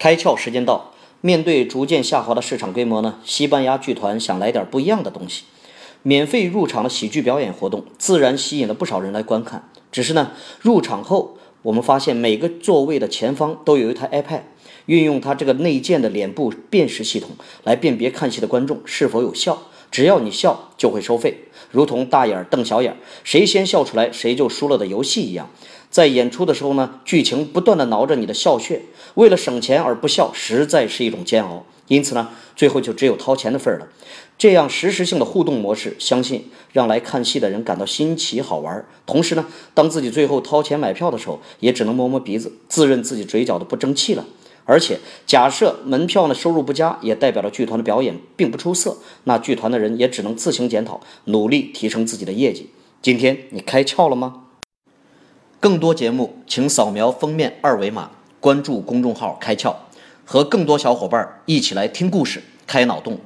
开窍时间到，面对逐渐下滑的市场规模呢，西班牙剧团想来点不一样的东西。免费入场的喜剧表演活动，自然吸引了不少人来观看。只是呢，入场后我们发现每个座位的前方都有一台 iPad，运用它这个内建的脸部辨识系统来辨别看戏的观众是否有效。只要你笑，就会收费，如同大眼瞪小眼，谁先笑出来谁就输了的游戏一样。在演出的时候呢，剧情不断的挠着你的笑穴，为了省钱而不笑，实在是一种煎熬。因此呢，最后就只有掏钱的份儿了。这样实时性的互动模式，相信让来看戏的人感到新奇好玩。同时呢，当自己最后掏钱买票的时候，也只能摸摸鼻子，自认自己嘴角的不争气了。而且，假设门票呢收入不佳，也代表着剧团的表演并不出色，那剧团的人也只能自行检讨，努力提升自己的业绩。今天你开窍了吗？更多节目，请扫描封面二维码，关注公众号“开窍”，和更多小伙伴一起来听故事、开脑洞。